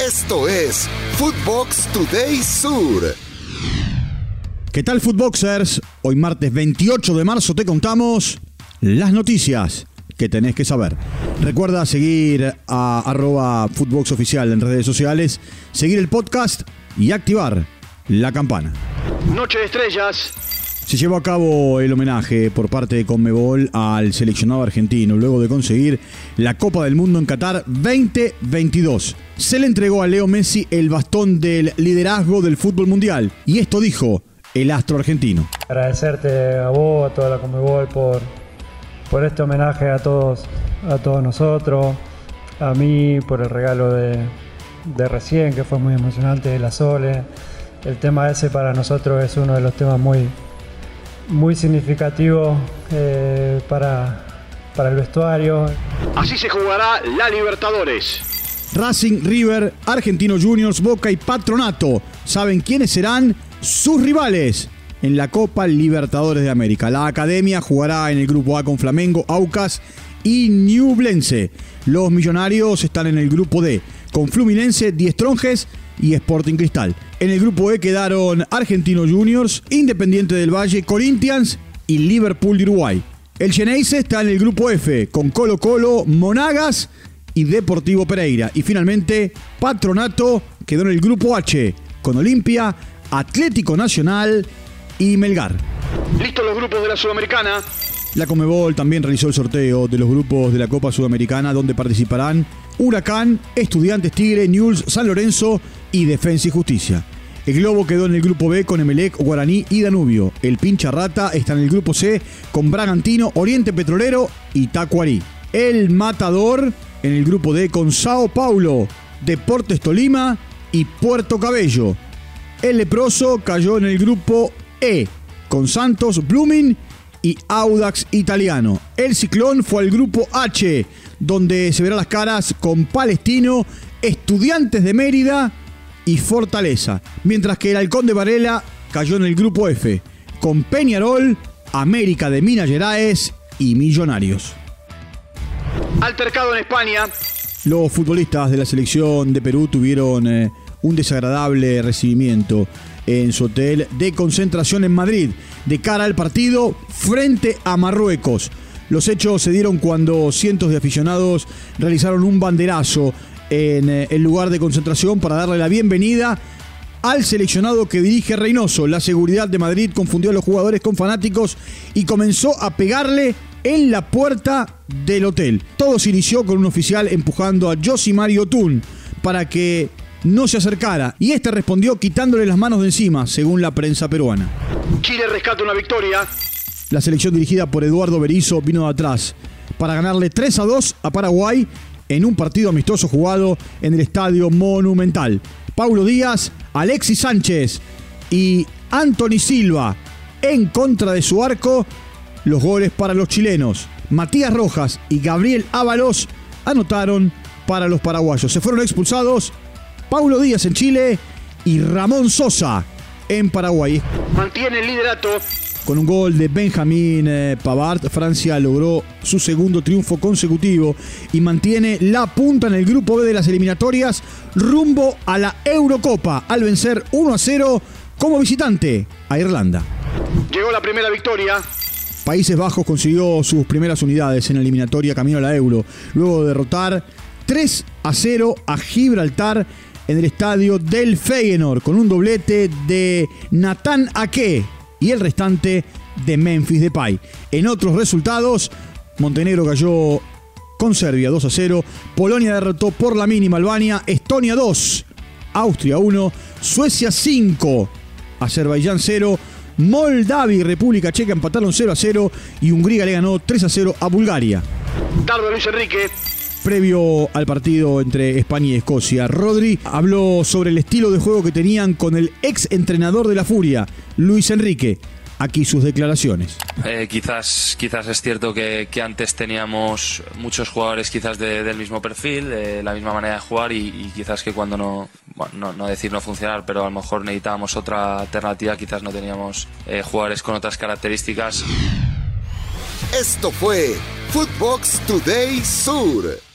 Esto es Footbox Today Sur. ¿Qué tal Footboxers? Hoy martes 28 de marzo te contamos las noticias que tenés que saber. Recuerda seguir a arroba Footbox Oficial en redes sociales, seguir el podcast y activar la campana. Noche de estrellas. Se llevó a cabo el homenaje por parte de Conmebol al seleccionado argentino luego de conseguir la Copa del Mundo en Qatar 2022. Se le entregó a Leo Messi el bastón del liderazgo del fútbol mundial y esto dijo el astro argentino. Agradecerte a vos, a toda la Conmebol por, por este homenaje a todos, a todos nosotros, a mí por el regalo de, de recién que fue muy emocionante de la Sole. El tema ese para nosotros es uno de los temas muy, muy significativo eh, para, para el vestuario. Así se jugará la Libertadores. Racing, River, Argentino Juniors, Boca y Patronato. ¿Saben quiénes serán sus rivales? En la Copa Libertadores de América. La Academia jugará en el grupo A con Flamengo, Aucas y Newblense. Los Millonarios están en el grupo D con Fluminense, Diestronjes y Sporting Cristal. En el grupo E quedaron Argentino Juniors, Independiente del Valle, Corinthians y Liverpool de Uruguay. El Geneise está en el grupo F con Colo Colo, Monagas y Deportivo Pereira. Y finalmente Patronato quedó en el grupo H con Olimpia, Atlético Nacional y Melgar. Listos los grupos de la Sudamericana. La Comebol también realizó el sorteo de los grupos de la Copa Sudamericana donde participarán Huracán, Estudiantes Tigre, Newell's, San Lorenzo y Defensa y Justicia. El Globo quedó en el grupo B con Emelec, Guaraní y Danubio. El Pincha Rata está en el grupo C con Bragantino, Oriente Petrolero y Tacuarí. El Matador en el grupo D con Sao Paulo, Deportes Tolima y Puerto Cabello. El Leproso cayó en el grupo E con Santos, Blooming y Audax Italiano. El Ciclón fue al grupo H, donde se verán las caras con Palestino, Estudiantes de Mérida y Fortaleza. Mientras que el Halcón de Varela cayó en el grupo F, con Peñarol, América de Minas Gerais y Millonarios. Altercado en España. Los futbolistas de la selección de Perú tuvieron eh, un desagradable recibimiento en su hotel de concentración en Madrid de cara al partido frente a Marruecos. Los hechos se dieron cuando cientos de aficionados realizaron un banderazo en eh, el lugar de concentración para darle la bienvenida al seleccionado que dirige Reynoso. La seguridad de Madrid confundió a los jugadores con fanáticos y comenzó a pegarle en la puerta del hotel. Todo se inició con un oficial empujando a Mario Tun para que no se acercara y este respondió quitándole las manos de encima, según la prensa peruana. Chile rescata una victoria. La selección dirigida por Eduardo Berizzo vino de atrás para ganarle 3 a 2 a Paraguay en un partido amistoso jugado en el Estadio Monumental. Paulo Díaz, Alexis Sánchez y Anthony Silva en contra de su arco los goles para los chilenos. Matías Rojas y Gabriel Ábalos anotaron para los paraguayos. Se fueron expulsados Paulo Díaz en Chile y Ramón Sosa en Paraguay. Mantiene el liderato. Con un gol de Benjamín eh, Pavard, Francia logró su segundo triunfo consecutivo y mantiene la punta en el grupo B de las eliminatorias rumbo a la Eurocopa al vencer 1 a 0 como visitante a Irlanda. Llegó la primera victoria. Países Bajos consiguió sus primeras unidades en la eliminatoria camino a la Euro, luego de derrotar 3 a 0 a Gibraltar en el estadio del Feyenoord con un doblete de Nathan Ake y el restante de Memphis Depay. En otros resultados, Montenegro cayó con Serbia 2 a 0, Polonia derrotó por la mínima Albania, Estonia 2, Austria 1, Suecia 5, Azerbaiyán 0, Moldavia y República Checa empataron 0 a 0 y Hungría le ganó 3 a 0 a Bulgaria. Dardo Luis Enrique. Previo al partido entre España y Escocia, Rodri habló sobre el estilo de juego que tenían con el ex entrenador de la Furia, Luis Enrique. Aquí sus declaraciones. Eh, quizás, quizás es cierto que, antes teníamos muchos jugadores quizás del mismo perfil, de la misma manera de jugar y, quizás que cuando no, bueno, no, decir no funcionar, pero a lo mejor necesitábamos otra alternativa, quizás no teníamos eh, jugadores con otras características. Esto fue Footbox Today Sur.